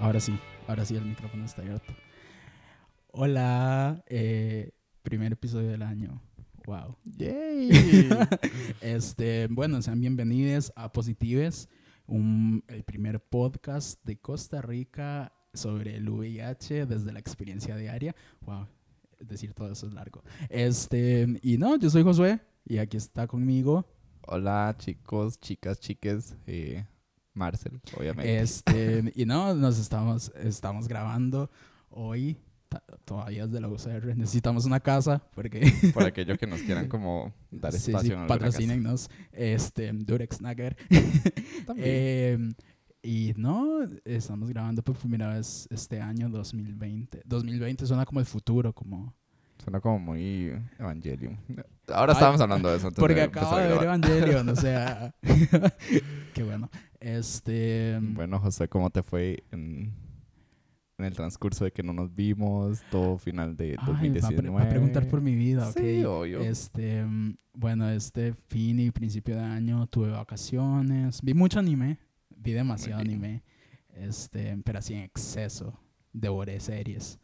Ahora sí, ahora sí el micrófono está abierto. Hola, eh, primer episodio del año. Wow. Yay. Este, bueno, sean bienvenidos a Positives, un, el primer podcast de Costa Rica sobre el VIH desde la experiencia diaria. Wow, decir todo eso es largo. Este, y no, yo soy Josué y aquí está conmigo. Hola chicos, chicas, chiques. Eh, Marcel, obviamente. Este, y no, nos estamos, estamos grabando hoy. Todavía es de la UCR. Necesitamos una casa porque Por aquellos que nos quieran como dar Sí, sí, espacio casa. patrocínenos. Este, Durex Nugget. También. Eh, y no, estamos grabando por primera vez este año 2020. 2020 suena como el futuro, como... Suena como muy Evangelion. Ahora Ay, estábamos hablando de eso. Porque acabo de ver. Evangelion, o sea... Qué bueno. Este... Bueno, José, ¿cómo te fue en, en el transcurso de que no nos vimos? Todo final de ay, va a 2019. pre- va a preguntar por mi vida, ok. Sí, obvio. Este, bueno, este fin y principio de año tuve vacaciones. Vi mucho anime. Vi demasiado anime. Este, pero así en exceso. Devoré series.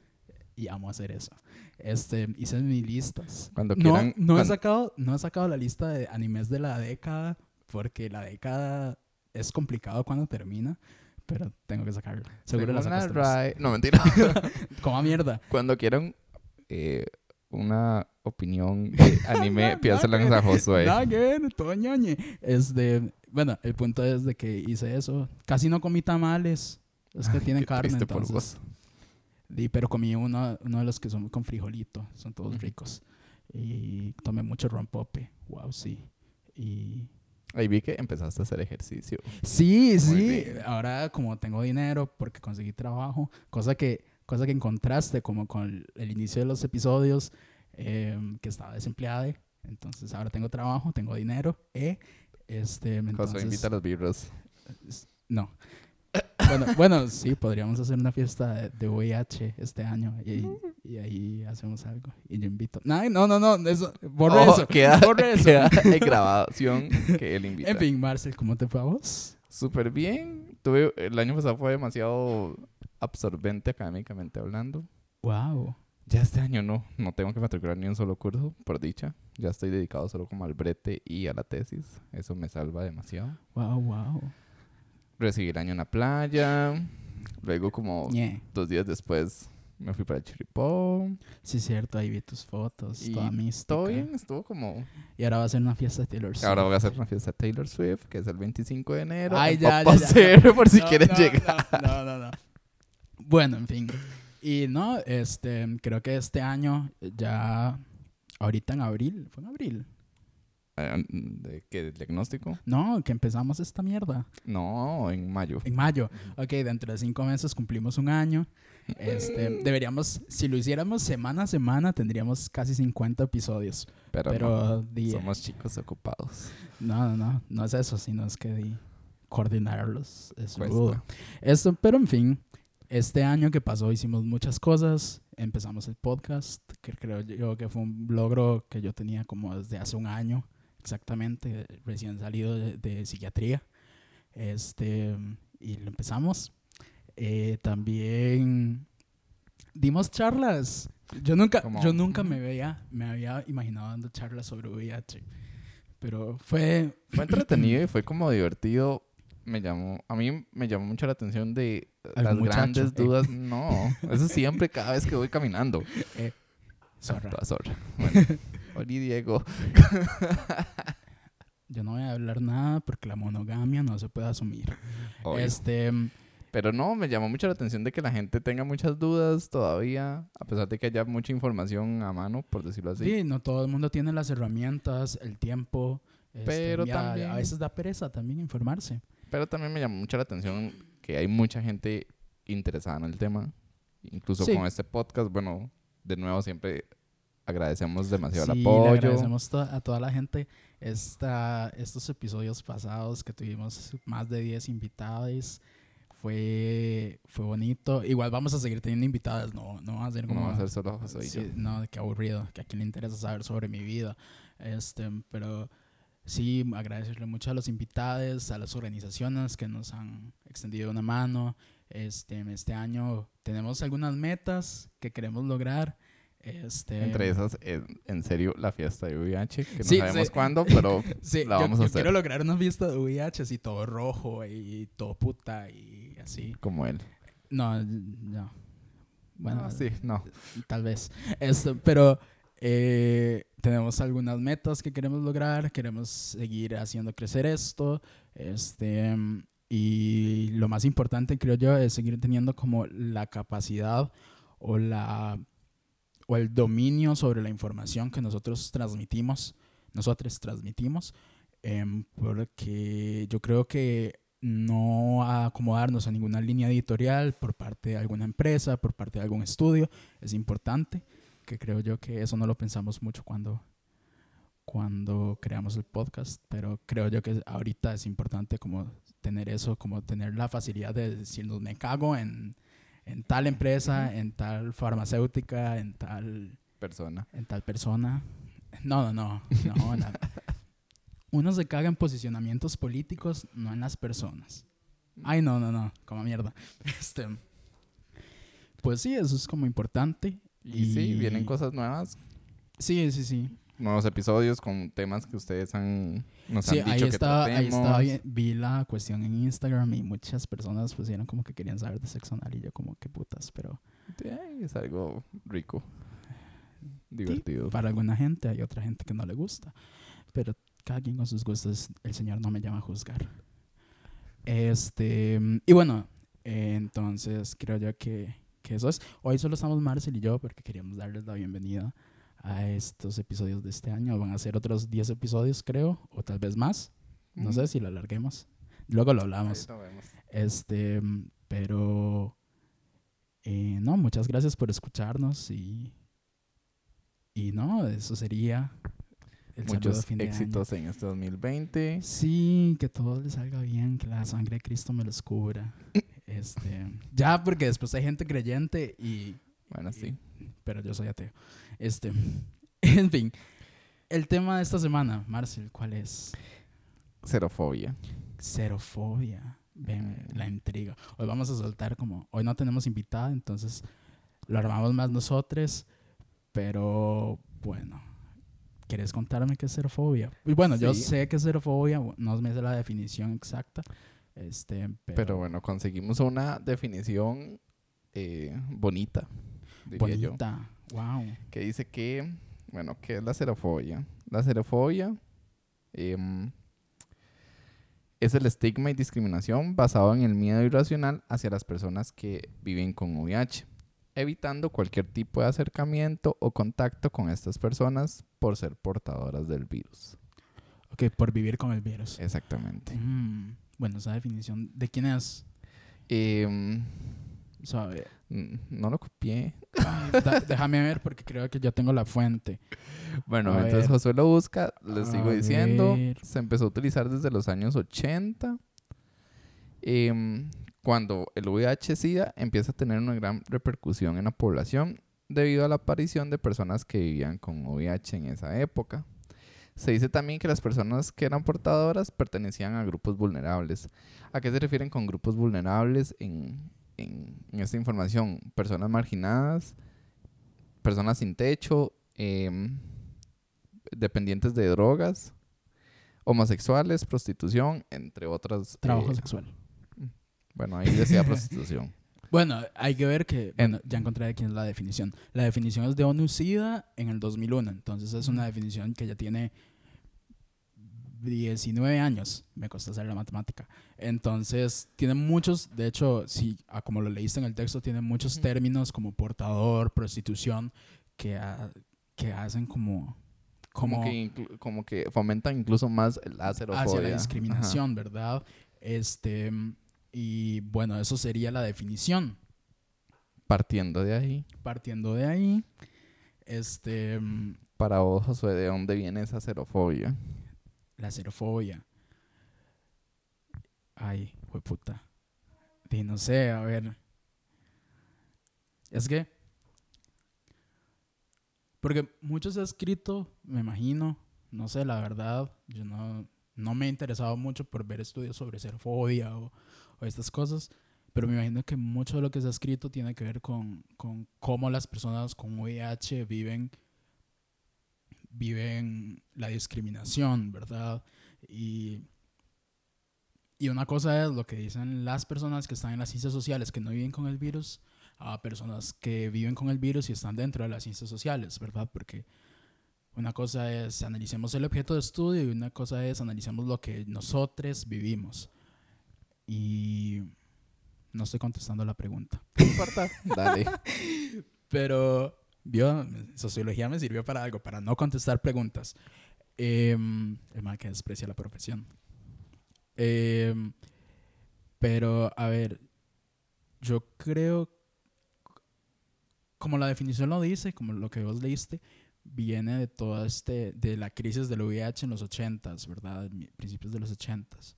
Y amo hacer eso. Este, hice mis listas. Cuando No, quieran. no, he cuan- sacado, no he sacado la lista de animes de la década. Porque la década es complicado cuando termina. Pero tengo que sacarlo. Seguro la Según sacas la tú. RAE- No, mentira. Como mierda. Cuando quieran eh, una opinión de anime, pídasela a Josué. Nada que ver, todo ñoñe. Este, bueno, el punto es de que hice eso. Casi no comí tamales. Es que Ay, tienen carne, por Di, pero comí uno, uno de los que son con frijolito. Son todos Ujú. ricos. Y tomé mucho rompope. Wow, sí. Y... Ahí vi que empezaste a hacer ejercicio. Sí, Muy sí. bien. Ahora como tengo dinero porque conseguí trabajo. Cosa que, cosa que en contraste como con el, el inicio de los episodios em, que estaba desempleada. Entonces ahora tengo trabajo, tengo dinero. Eh, este, entonces, invita a los vibros. No. Bueno, bueno, sí, podríamos hacer una fiesta de, de VIH este año y, y ahí hacemos algo. Y yo invito. No, no, no, no, eso, borre Oh, eso. Queda, borre eso. queda en grabación que él invita. En fin, Marcel, ¿cómo te fue a vos? Súper bien. Tuve, el año pasado fue demasiado absorbente académicamente hablando. Wow. Ya este año no, no tengo que matricular ni un solo curso, por dicha. Ya estoy dedicado solo como al brete y a la tesis. Eso me salva demasiado. Wow, wow. Recibí el año en la playa. Luego como Ñe. dos días después me fui para Chiripó. Sí, cierto, ahí vi tus fotos, Y toda. Todo bien, estuvo como... Y ahora va a ser una fiesta de Taylor Swift. Ahora voy a hacer una fiesta de Taylor Swift, que es el 25 de enero. Ay, en ya, ya, ya, Cero, por si No, quieren no, llegar. No, no, no. Bueno, en fin. Y no, este, creo que este año ya, ahorita en abril, fue en abril. ¿De qué? ¿Del diagnóstico? No, que empezamos esta mierda. No, en mayo. En mayo. Ok, dentro de cinco meses cumplimos un año. Este, deberíamos, si lo hiciéramos semana a semana, tendríamos casi 50 episodios. Pero, Pero, no, di- somos chicos ocupados. no, no, no, no es eso, sino es que di, coordinarlos es rudo. Esto, pero en fin, este año que pasó hicimos muchas cosas. Empezamos el podcast, que creo yo que fue un logro que yo tenía como desde hace un año, exactamente, recién salido de, de psiquiatría. Este, y lo empezamos. Eh, también dimos charlas. Yo nunca, yo nunca me veía, me había imaginado dando charlas sobre VIH. Pero fue, Fue entretenido y fue como divertido. Me llamó, a mí me llamó mucho la atención de las muchacho, grandes eh. dudas. No, eso siempre cada vez que voy caminando. zorra. Ah, zorra. Bueno, Oli Diego. Yo no voy a hablar nada porque la monogamia no se puede asumir. Obvio. Este, Pero no, me llamó mucho la atención de que la gente tenga muchas dudas todavía, a pesar de que haya mucha información a mano, por decirlo así. sí, no todo el mundo tiene las herramientas, el tiempo. este, Pero a- también- A veces da pereza también informarse. Pero también me llamó mucho la atención que hay mucha gente interesada en el tema. Incluso Sí. con este podcast, bueno, de nuevo siempre agradecemos demasiado Sí, el le apoyo. agradecemos to- a toda la gente esta, estos episodios pasados que tuvimos más de 10 invitados. Fue, fue bonito. Igual vamos a seguir teniendo invitadas, no, no va a ser No como... va a ser solo José y Sí, yo. no, qué aburrido, que a quien le interesa saber sobre mi vida. Este, pero sí, agradecerle mucho a los invitados, a las organizaciones que nos han extendido una mano. Este, este año tenemos algunas metas que queremos lograr. Este, Entre esas, en, en serio, la fiesta de VIH, que no Sí, sabemos sí. cuándo, pero Sí, la yo, vamos a yo hacer. quiero lograr una fiesta de VIH así todo rojo y todo puta y así. como él. No, no. Bueno, sí, no. tal vez. Esto, pero eh, tenemos algunas metas que queremos lograr, queremos seguir haciendo crecer esto, este, y lo más importante creo yo es seguir teniendo como la capacidad o la o el dominio sobre la información que nosotros transmitimos, nosotros transmitimos, em, porque yo creo que no acomodarnos a ninguna línea editorial por parte de alguna empresa, por parte de algún estudio, es importante, que creo yo que eso no lo pensamos mucho cuando, cuando creamos el podcast, pero creo yo que ahorita es importante como tener eso, como tener la facilidad de decirnos, me cago en, en tal empresa, en tal farmacéutica, en tal Persona. en tal persona. No, no, no. no la- Uno se caga en posicionamientos políticos, no en las personas. Ay, no, no, no. Como mierda. Este, pues sí, eso es como importante. Y, sí, vienen cosas nuevas, Sí, sí, sí. Nuevos episodios con temas que ustedes han, nos Sí, han dicho ahí que estaba, ahí estaba, vi, la cuestión en Instagram y muchas personas pusieron como que querían saber de sexo anal y yo como que putas, pero Sí, es algo rico, divertido. para alguna gente hay otra gente que no le gusta, pero cada quien con sus gustos, el Señor no me llama a juzgar. Este, y bueno, eh, entonces creo yo que, que eso es. Hoy solo estamos Marcel y yo porque queríamos darles la bienvenida a estos episodios de este año. Van a ser otros 10 episodios, creo, o tal vez más. No sé si lo alarguemos. Luego lo hablamos. Este, mm, pero eh, no, muchas gracias por escucharnos y y no, eso sería el Muchos fin de año. éxitos en este 2020. Sí, que todo les salga bien, que la sangre de Cristo me los cubra. Este, ya porque después hay gente creyente y Bueno, sí. pero yo soy ateo. Este, en fin, el tema de esta semana, Marcel, ¿cuál es? Xerofobia. Xerofobia. Ven, la intriga. Hoy vamos a soltar como. Hoy no tenemos invitada, entonces lo armamos más nosotros. Pero bueno, ¿quieres contarme qué es xerofobia? Y bueno, yo sé que es xerofobia, no me sé la definición exacta. Este, pero, Pero bueno, conseguimos una definición eh, bonita, diría yo. Wow. que dice que, bueno, ¿qué es la xerofobia? La xerofobia em, es el estigma y discriminación basado en el miedo irracional hacia las personas que viven con VIH, evitando cualquier tipo de acercamiento o contacto con estas personas por ser portadoras del virus. Ok, por vivir con el virus. Exactamente. Mm, bueno, esa definición, ¿de quién es? Em, Sabe. mm, no lo copié. Ay, da- déjame ver porque creo que ya tengo la fuente. Bueno, A entonces ver. Josué lo busca, les A sigo diciendo, se empezó a utilizar desde los años 80, em, cuando el VIH-Sida empieza a tener una gran repercusión en la población debido a la aparición de personas que vivían con VIH en esa época. Se dice también que las personas que eran portadoras pertenecían a grupos vulnerables. ¿A qué se refieren con grupos vulnerables en, en- en esta información? Personas marginadas, personas sin techo, em, dependientes de drogas, homosexuales, prostitución, entre otras. Trabajo eh, sexual. bueno, ahí decía prostitución. Bueno, hay que ver que, En- bueno, ya encontré quién es la definición. La definición es de ONU-SIDA en el 2001, entonces es una definición que ya tiene 19 años, me costó hacer la matemática. Entonces, tiene muchos, de hecho, sí, ah, como lo leíste en el texto, tiene muchos términos como portador, prostitución, que, ha- que hacen como... Como, como que, inclu- como que fomentan incluso más la xerofobia. hacia la Ajá. discriminación, ¿verdad? Este, y bueno, eso sería la definición. Partiendo de ahí, Partiendo de ahí, este, para vos, Josué, ¿de dónde viene esa xerofobia? La xerofobia. Ay, fue puta. Y no sé, a ver. Es que. Porque mucho se ha escrito, me imagino. No sé, la verdad. Yo no, no me he interesado mucho por ver estudios sobre xerofobia o, estas cosas. pero me imagino que mucho de lo que se ha escrito tiene que ver con, con cómo las personas con VIH viven, viven la discriminación, ¿verdad? Y, y una cosa es lo que dicen las personas que están en las ciencias sociales que no viven con el virus, a personas que viven con el virus y están dentro de las ciencias sociales, ¿verdad? Porque una cosa es analicemos el objeto de estudio y una cosa es analicemos lo que nosotros vivimos. Y no estoy contestando la pregunta. No importa, dale. Pero, vio, sociología me sirvió para algo, para no contestar preguntas. Eh, el mal que desprecia la profesión. Eh, pero, a ver, yo creo, como la definición lo dice, como lo que vos leíste, viene de toda este, de la crisis del VIH en los 80s, ¿verdad? Principios de los 80s.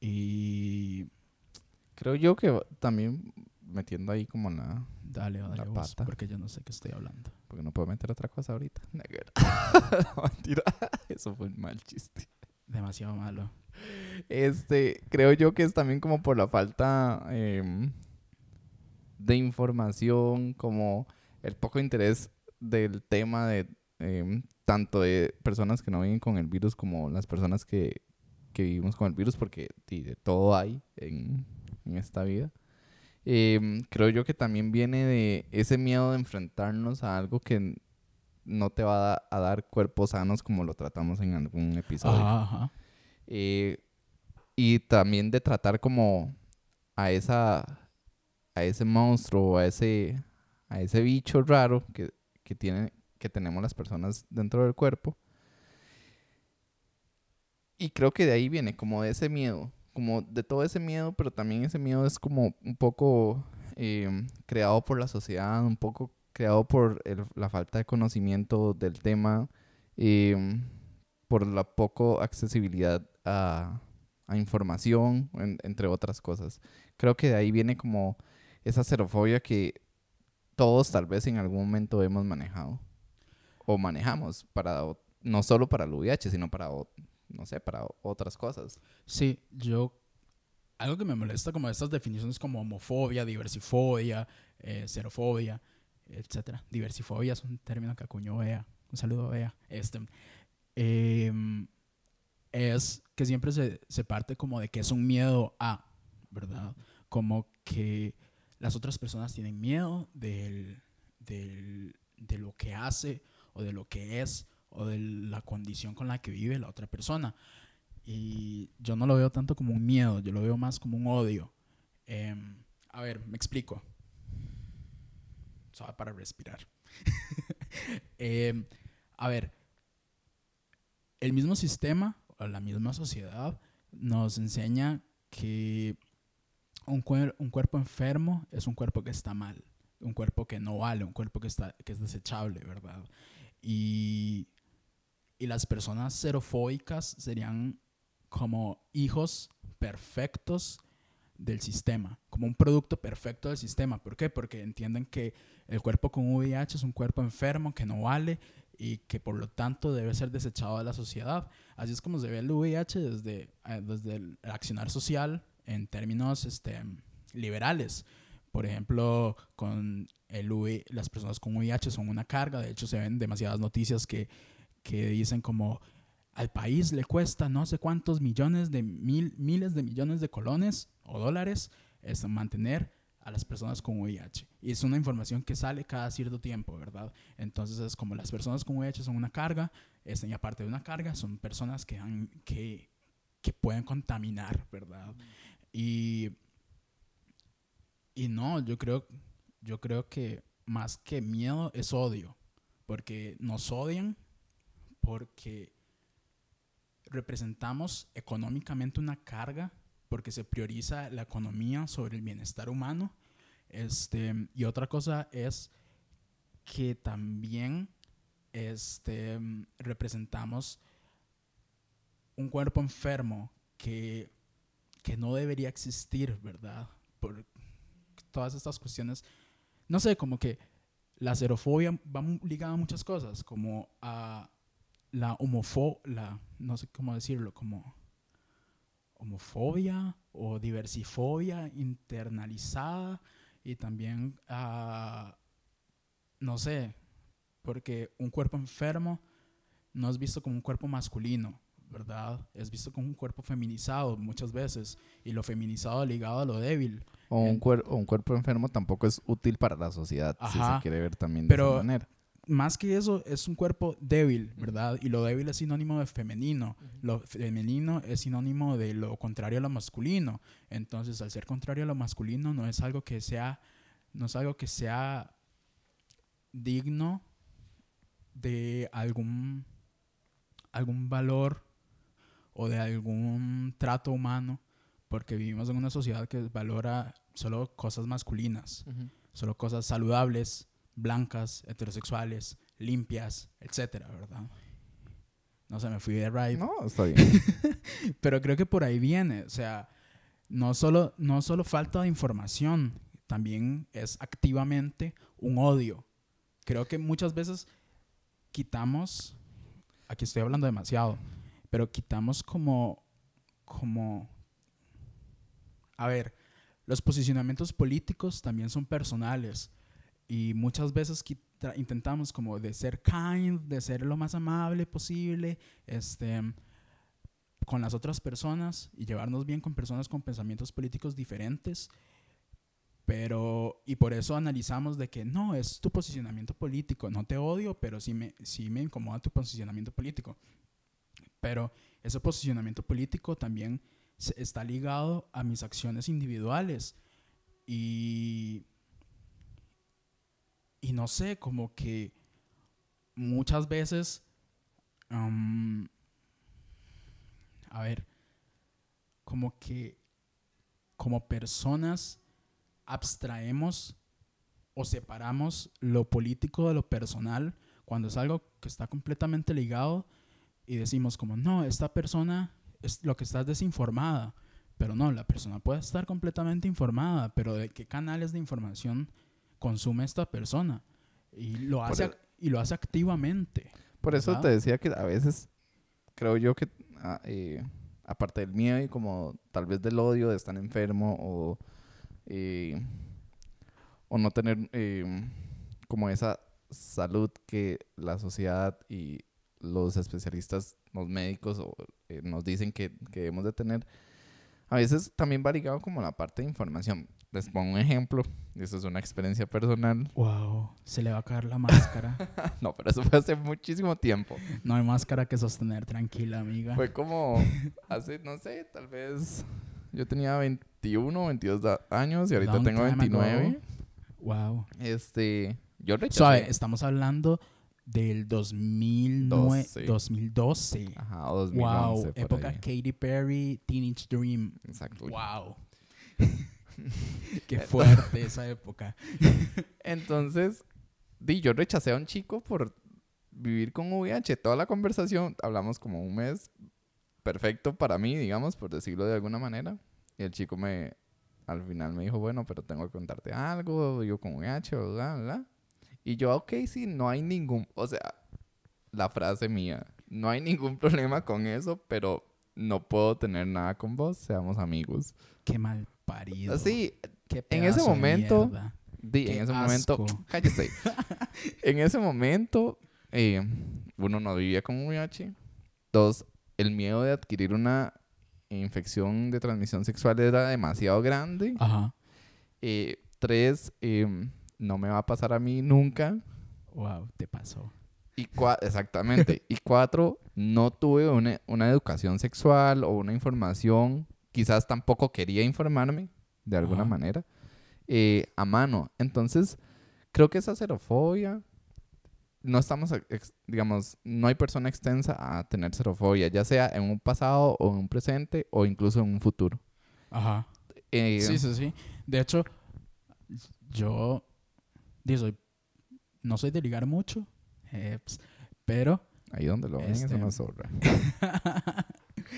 Y creo yo que también metiendo ahí como la, dale, dale la vos, pata. porque yo no sé qué estoy hablando. Porque no puedo meter otra cosa ahorita. No, mentira. Eso fue un mal chiste. Demasiado malo. Este, creo yo que es también como por la falta em, de información, como el poco interés del tema de em, tanto de personas que no viven con el virus como las personas que, que vivimos con el virus, porque de todo hay en, en esta vida. Em, creo yo que también viene de ese miedo de enfrentarnos a algo que no te va a, da- a dar cuerpos sanos como lo tratamos en algún episodio. Ajá, ajá. Eh, y también de tratar como a esa a ese monstruo, a ese a ese bicho raro que, que tiene que tenemos las personas dentro del cuerpo. Y creo que de ahí viene como de ese miedo, como de todo ese miedo, pero también ese miedo es como un poco eh, creado por la sociedad, un poco creado por el- la falta de conocimiento del tema, eh, por la poco accesibilidad a, a información, en- entre otras cosas. Creo que de ahí viene como esa xerofobia que todos tal vez en algún momento hemos manejado o manejamos para no solo para el VIH, sino para no sé, para otras cosas. Sí, yo. Algo que me molesta como estas definiciones como homofobia, diversifobia, eh, xerofobia, etcétera. Diversifobia es un término que acuñó Bea. Un saludo Bea. Este, em, es que siempre se, se parte como de que es un miedo a, ¿verdad? Como que las otras personas tienen miedo del, del- de lo que hace o de lo que es o de la condición con la que vive la otra persona. Y yo no lo veo tanto como un miedo, yo lo veo más como un odio. Em, a ver, me explico. Solo para respirar. Em, a ver, el mismo sistema o la misma sociedad nos enseña que un, cuer- un cuerpo enfermo es un cuerpo que está mal, un cuerpo que no vale, un cuerpo que, está, que es desechable, ¿verdad? Y, y las personas xerofóbicas serían como hijos perfectos del sistema, como un producto perfecto del sistema. ¿Por qué? Porque entienden que el cuerpo con VIH es un cuerpo enfermo que no vale y que por lo tanto debe ser desechado de la sociedad. Así es como se ve el VIH desde, eh, desde el accionar social en términos este, liberales. Por ejemplo, con el VI las personas con VIH son una carga. De hecho, se ven demasiadas noticias que, que dicen como al país le cuesta no sé cuántos millones de mil, miles de millones de colones o dólares este, mantener a las personas con VIH. Y es una información que sale cada cierto tiempo, ¿verdad? Entonces es como las personas con VIH son una carga, este, y aparte de una carga, son personas que, han, que, que pueden contaminar, ¿verdad? Y, y no, yo creo, yo creo que más que miedo es odio, porque nos odian porque representamos económicamente una carga porque se prioriza la economía sobre el bienestar humano. Este, y otra cosa es que también este, representamos un cuerpo enfermo que, que no debería existir, ¿verdad? Por todas estas cuestiones. No sé, como que la xerofobia va ligada a muchas cosas, como a la homofobia, no sé cómo decirlo, como homofobia o diversifobia internalizada y también, ah, no sé, porque un cuerpo enfermo no es visto como un cuerpo masculino, ¿verdad? Es visto como un cuerpo feminizado muchas veces y lo feminizado ligado a lo débil. O un, cuer- o un cuerpo enfermo tampoco es útil para la sociedad, si se quiere ver también de Pero- esa manera. Más que eso, es un cuerpo débil, ¿verdad? Y lo débil es sinónimo de femenino. Lo femenino es sinónimo de lo contrario a lo masculino. Entonces, al ser contrario a lo masculino, no es algo que sea, no es algo que sea digno de algún, algún valor o de algún trato humano, porque vivimos en una sociedad que valora solo cosas masculinas, solo cosas saludables, blancas, heterosexuales, limpias, etcétera, ¿verdad? No sé, me fui de ride. No, está bien. Pero creo que por ahí viene. O sea, no solo, no solo falta de información, también es activamente un odio. Creo que muchas veces quitamos, aquí estoy hablando demasiado, pero quitamos como, como, a ver, los posicionamientos políticos también son personales y muchas veces intentamos como de ser kind, de ser lo más amable posible, este, con las otras personas y llevarnos bien con personas con pensamientos políticos diferentes. Pero, y por eso analizamos de que no, es tu posicionamiento político, no te odio, pero sí me, sí me incomoda tu posicionamiento político. Pero ese posicionamiento político también está ligado a mis acciones individuales. Y, y no sé, como que muchas veces, am, a ver, como que como personas abstraemos o separamos lo político de lo personal cuando es algo que está completamente ligado y decimos como, no, esta persona es lo que está es desinformada. Pero no, la persona puede estar completamente informada, pero ¿de qué canales de información consume esta persona? Y lo hace, el- ac- y lo hace activamente. Por eso ¿verdad? te decía que a veces creo yo que, ah, eh, aparte del miedo y como tal vez del odio de estar enfermo o, eh, o no tener eh, como esa salud que la sociedad y los especialistas, los médicos o, nos dicen que, que debemos de tener, a veces también va ligado como la parte de información. Les pongo un ejemplo, y esto es una experiencia personal. Wow, se le va a caer la máscara. No, pero eso fue hace muchísimo tiempo. No hay máscara que sostener, tranquila, amiga. Fue como hace, no sé, tal vez yo tenía 21, 22 da- años y ahorita Long tengo time 29. ago. Wow. Este, yo rechacé. Suave, estamos hablando del 2009, Doce. 2012. Ajá, o 2011 Wow, época ahí. Katy Perry, Teenage Dream. Exacto. Wow. Qué fuerte esa época. Entonces, di, yo rechacé a un chico por vivir con VIH. Toda la conversación, hablamos como un mes perfecto para mí, digamos, por decirlo de alguna manera. Y el chico me, al final me dijo, bueno, pero tengo que contarte algo, yo con VIH, bla, bla. Y yo, ok, sí, no hay ningún, o sea, la frase mía, no hay ningún problema con eso, pero no puedo tener nada con vos, seamos amigos. Qué mal parido. Así, en ese momento. Di, en ese momento, cállese. en ese momento, eh, uno no vivía con VIH. Dos, el miedo de adquirir una infección de transmisión sexual era demasiado grande. Ajá. Eh, tres, eh, no me va a pasar a mí nunca. Wow, te pasó. Y exactamente. y cuatro, no tuve una, una educación sexual o una información. Quizás tampoco quería informarme de alguna Ajá. manera eh, a mano. Entonces, creo que esa xerofobia, no estamos, digamos, no hay persona extensa a tener xerofobia, ya sea en un pasado o en un presente o incluso en un futuro. Ajá. Eh, Sí, sí, sí. De hecho, yo soy- no soy de ligar mucho, eh, pero Ahí donde lo ven es Este- una zorra.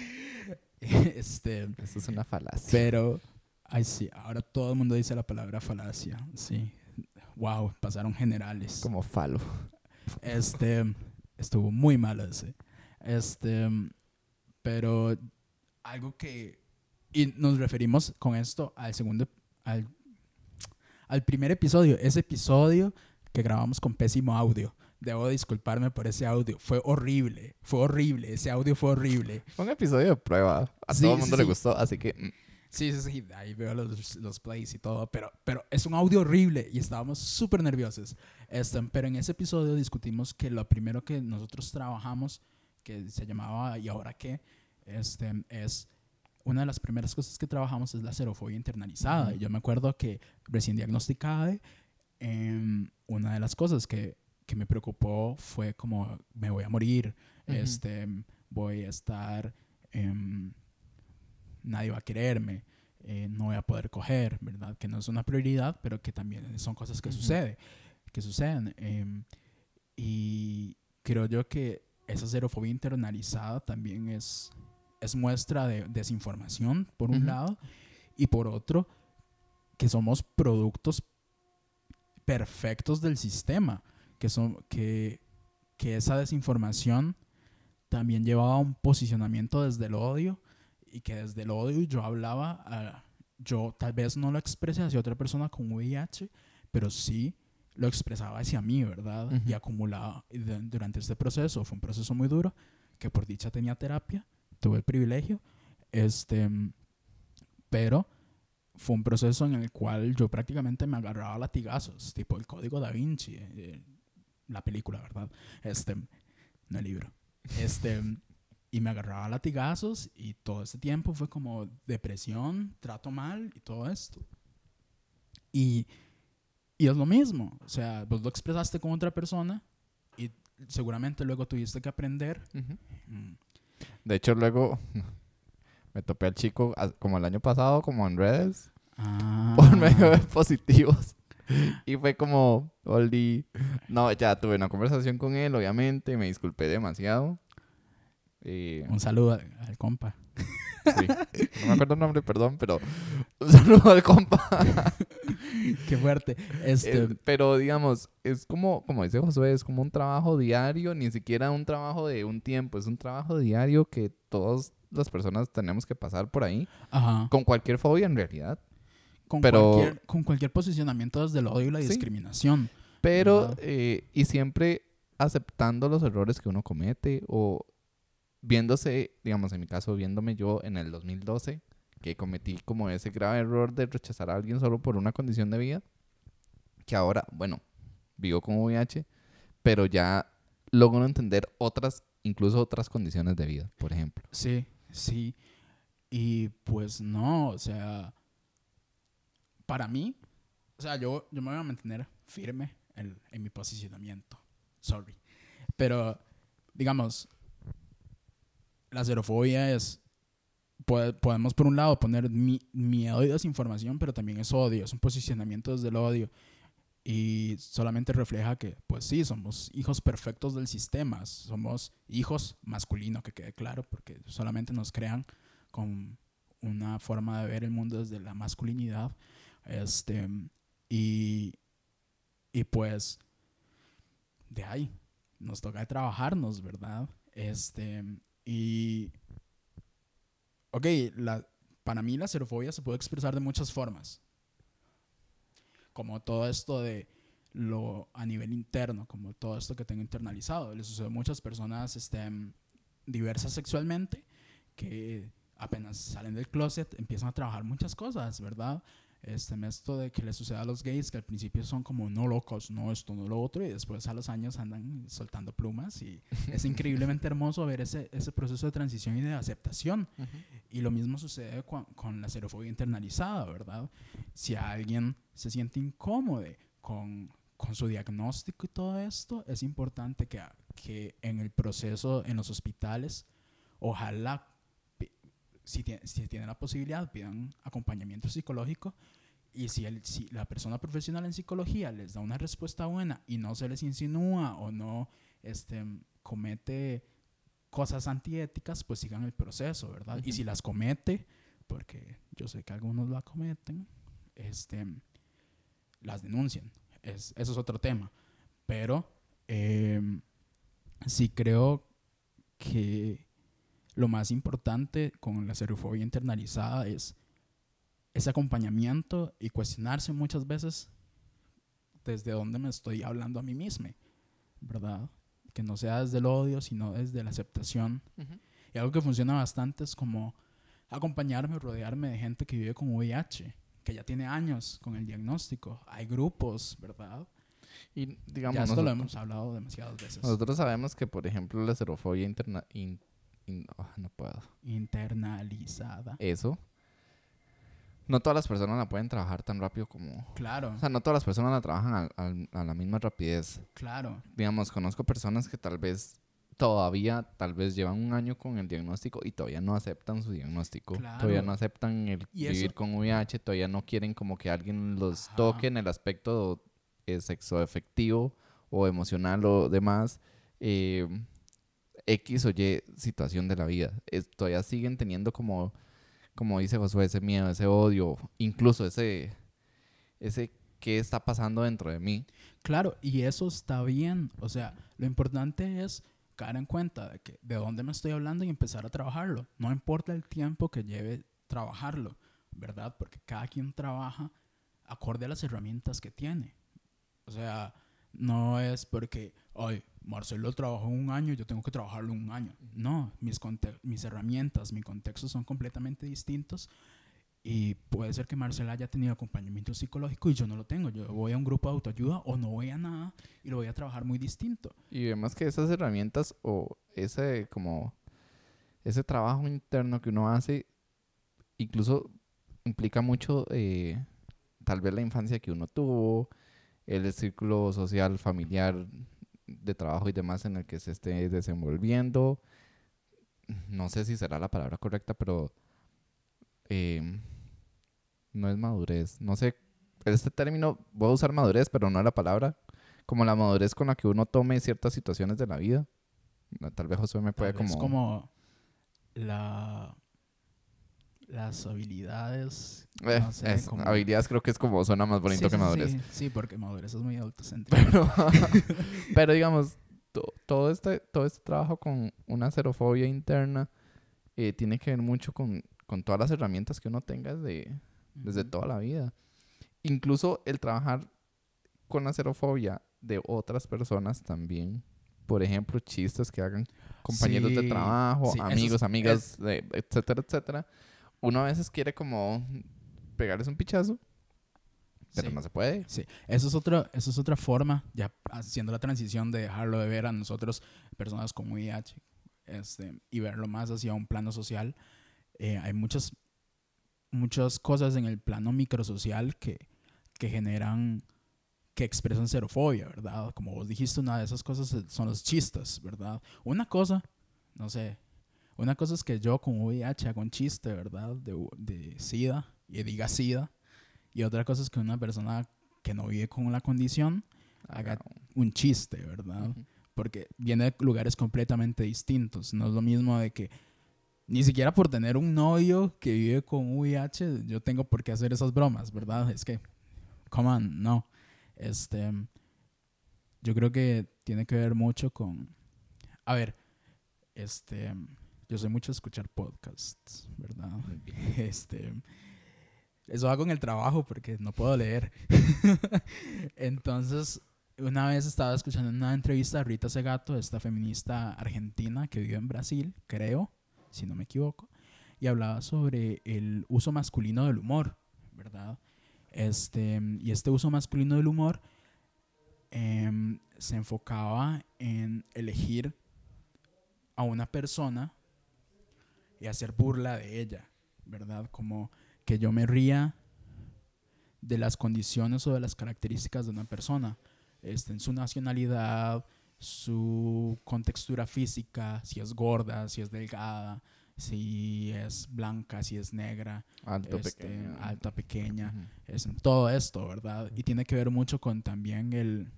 este, Eso es una falacia. pero ay sí, ahora todo el mundo dice la palabra falacia, sí. Wow, pasaron generales. Como falo. Este, estuvo muy mal ese. Este, pero algo que Y nos referimos con esto al segundo, al, al primer episodio, ese episodio que grabamos con pésimo audio. Debo disculparme por ese audio. Fue horrible. Fue horrible. Ese audio fue horrible. Fue un episodio de prueba. A Sí, todo el sí, mundo le sí. gustó, así que... mm, Sí, sí, sí. Ahí veo los, los plays y todo. Pero, pero es un audio horrible y estábamos súper nerviosos. Este, pero en ese episodio discutimos que lo primero que nosotros trabajamos, que se llamaba ¿Y ahora qué? Este, es una de las primeras cosas que trabajamos es la xerofobia internalizada. Y yo me acuerdo que recién diagnosticada, em, una de las cosas que, que me preocupó fue como me voy a morir, este, voy a estar, em, nadie va a quererme, eh, no voy a poder coger, ¿verdad? Que no es una prioridad, pero que también son cosas que Ujú. sucede, que suceden. em, y creo yo que esa xerofobia internalizada también es, es muestra de desinformación, por un lado, y por otro, que somos productos perfectos del sistema, que, son, que, que esa desinformación también llevaba a un posicionamiento desde el odio y que desde el odio yo hablaba, a- yo tal vez no lo expresé hacia otra persona con VIH, pero sí lo expresaba hacia mí, ¿verdad? Y Ujú. acumulaba y de- durante este proceso, fue un proceso muy duro, que por dicha tenía terapia, tuve el privilegio, este, pero fue un proceso en el cual yo prácticamente me agarraba latigazos, tipo el código da Vinci, eh, la película, ¿verdad? Este, no el libro. Este, y me agarraba latigazos y todo ese tiempo fue como depresión, trato mal y todo esto. Y, y es lo mismo, o sea, vos lo expresaste con otra persona y seguramente luego tuviste que aprender. ujú. mm, De hecho, luego me topé al chico a- como el año pasado, como en redes, ah, por medio de positivos. Y fue como, Oli. No, ya tuve una conversación con él, obviamente, me disculpé demasiado. Eh, Un saludo al, al compa. sí. No me acuerdo el nombre, perdón, pero un saludo al compa. Qué fuerte. Este, Eh, pero digamos, es como, como dice Josué, es como un trabajo diario, ni siquiera un trabajo de un tiempo, es un trabajo diario que todas las personas tenemos que pasar por ahí, ajá. con cualquier fobia en realidad. Con, pero- cualquier, con cualquier posicionamiento desde el odio y la Sí. discriminación. Pero, eh, y siempre aceptando los errores que uno comete o viéndose, digamos, en mi caso, viéndome yo en el 2012, que cometí como ese grave error de rechazar a alguien solo por una condición de vida, que ahora, bueno, vivo con VIH, pero ya logro entender otras, incluso otras condiciones de vida, por ejemplo. Sí, sí. Y pues no, o sea, para mí, o sea, yo, yo me voy a mantener firme en, en mi posicionamiento. Sorry. Pero, digamos, la xerofobia es, puede- podemos por un lado poner mi- miedo y desinformación, pero también es odio, es un posicionamiento desde el odio. Y solamente refleja que, pues sí, somos hijos perfectos del sistema, somos hijos masculinos, que quede claro, porque solamente nos crean con una forma de ver el mundo desde la masculinidad. Este, y, y pues, de ahí, nos toca trabajarnos, ¿verdad? Este, y, ok, la, para mí la xerofobia se puede expresar de muchas formas como todo esto de lo a nivel interno, como todo esto que tengo internalizado. Le sucede a muchas personas este, diversas sexualmente que apenas salen del closet empiezan a trabajar muchas cosas, ¿verdad? Este, esto de que le sucede a los gays que al principio son como no locos, no esto, no lo otro, y después a los años andan soltando plumas y es increíblemente hermoso ver ese, ese proceso de transición y de aceptación. Y lo mismo sucede con, con la xerofobia internalizada, ¿verdad? Si alguien se siente incómodo con, con su diagnóstico y todo esto, es importante que, que en el proceso en los hospitales, ojalá, si, tiene, si tienen la posibilidad, pidan acompañamiento psicológico. Y si, el, si la persona profesional en psicología les da una respuesta buena y no se les insinúa o no este, comete cosas antiéticas, pues sigan el proceso, ¿verdad? Y Ujú. si las comete, porque yo sé que algunos la cometen, este, las denuncian. Es, eso es otro tema. Pero em, sí creo que lo más importante con la serofobia internalizada es ese acompañamiento y cuestionarse muchas veces desde dónde me estoy hablando a mí mismo, ¿verdad? Que no sea desde el odio, sino desde la aceptación. Y algo que funciona bastante es como acompañarme, rodearme de gente que vive con VIH, que ya tiene años con el diagnóstico. Hay grupos, ¿verdad? Y digamos, ya esto lo nosotros- hemos hablado demasiadas veces. Nosotros sabemos que, por ejemplo, la xerofobia interna... in- ah, no puedo. Internalizada. Eso. No todas las personas la pueden trabajar tan rápido como... Claro, O sea, no todas las personas la trabajan a la misma rapidez. claro. Digamos, conozco personas que tal vez todavía, tal vez llevan un año con el diagnóstico y todavía no aceptan su diagnóstico. Claro. Todavía no aceptan el vivir con VIH, todavía no quieren como que alguien los Ajá. toque en el aspecto eh, sexoafectivo o emocional o demás. eh, X o Y situación de la vida. Es- todavía siguen teniendo como, como dice Josué, ese miedo, ese odio, incluso ese, ese qué está pasando dentro de mí. Claro, y eso está bien. O sea, lo importante es caer en cuenta de, que, de dónde me estoy hablando y empezar a trabajarlo. No importa el tiempo que lleve trabajarlo, ¿verdad? Porque cada quien trabaja acorde a las herramientas que tiene. O sea, no es porque, ay, Marcelo trabajó un año, yo tengo que trabajarlo un año. No, mis, mis herramientas, mi contexto son completamente distintos. Y puede ser que Marcela haya tenido acompañamiento psicológico y yo no lo tengo. Yo voy a un grupo de autoayuda o no voy a nada y lo voy a trabajar muy distinto. Y vemos que esas herramientas o ese como ese trabajo interno que uno hace incluso implica mucho eh, tal vez la infancia que uno tuvo, el círculo social, familiar, de trabajo y demás en el que se esté desenvolviendo. No sé si será la palabra correcta, pero eh, no es madurez. No sé, este término, voy a usar madurez, pero no es la palabra como la madurez con la que uno tome ciertas situaciones de la vida. Tal vez Josué me puede como... como la, las habilidades. Eh, no sé, es- como- Habilidades creo que es como suena más bonito Sí, que sí, madurez. Sí, sí, porque madurez es muy autocéntrico. Pero, pero digamos, to- todo, este, todo este trabajo con una xerofobia interna eh, tiene que ver mucho con, con todas las herramientas que uno tenga desde, desde toda la vida. Incluso el trabajar con la xerofobia de otras personas también. Por ejemplo, chistes que hagan compañeros de trabajo, sí, amigos, es- amigas, de- etcétera, etcétera. Uno a veces quiere como pegarles un pichazo, pero Sí. no se puede. Sí, eso es, otra, eso es otra forma, ya haciendo la transición de dejarlo de ver a nosotros, personas con VIH, este, y verlo más hacia un plano social. Eh, hay muchas, muchas cosas en el plano microsocial que, que generan, que expresan xerofobia, ¿verdad? Como vos dijiste, una de esas cosas son los chistes, ¿verdad? Una cosa, no sé, una cosa es que yo con VIH hago un chiste, ¿verdad? De, de SIDA, y diga SIDA, y otra cosa es que una persona que no vive con la condición haga un chiste, ¿verdad? Porque viene de lugares completamente distintos. No es lo mismo de que ni siquiera por tener un novio que vive con VIH, yo tengo por qué hacer esas bromas, ¿verdad? Es que, come on, no. Este, yo creo que tiene que ver mucho con, a ver, este, yo soy mucho de escuchar podcasts, ¿verdad? Muy bien. Este, eso hago en el trabajo porque no puedo leer. Entonces, una vez estaba escuchando una entrevista a Rita Segato, esta feminista argentina que vive en Brasil, creo, si no me equivoco, y hablaba sobre el uso masculino del humor, ¿verdad? Este, y este uso masculino del humor em, se enfocaba en elegir a una persona y hacer burla de ella, ¿verdad? Como que yo me ría de las condiciones o de las características de una persona, este, en su nacionalidad, su contextura física, si es gorda, si es delgada, si es blanca, si es negra, Alto, este, pequeño. alta, pequeña, Ujú. es, todo esto, ¿verdad? Y tiene que ver mucho con también el,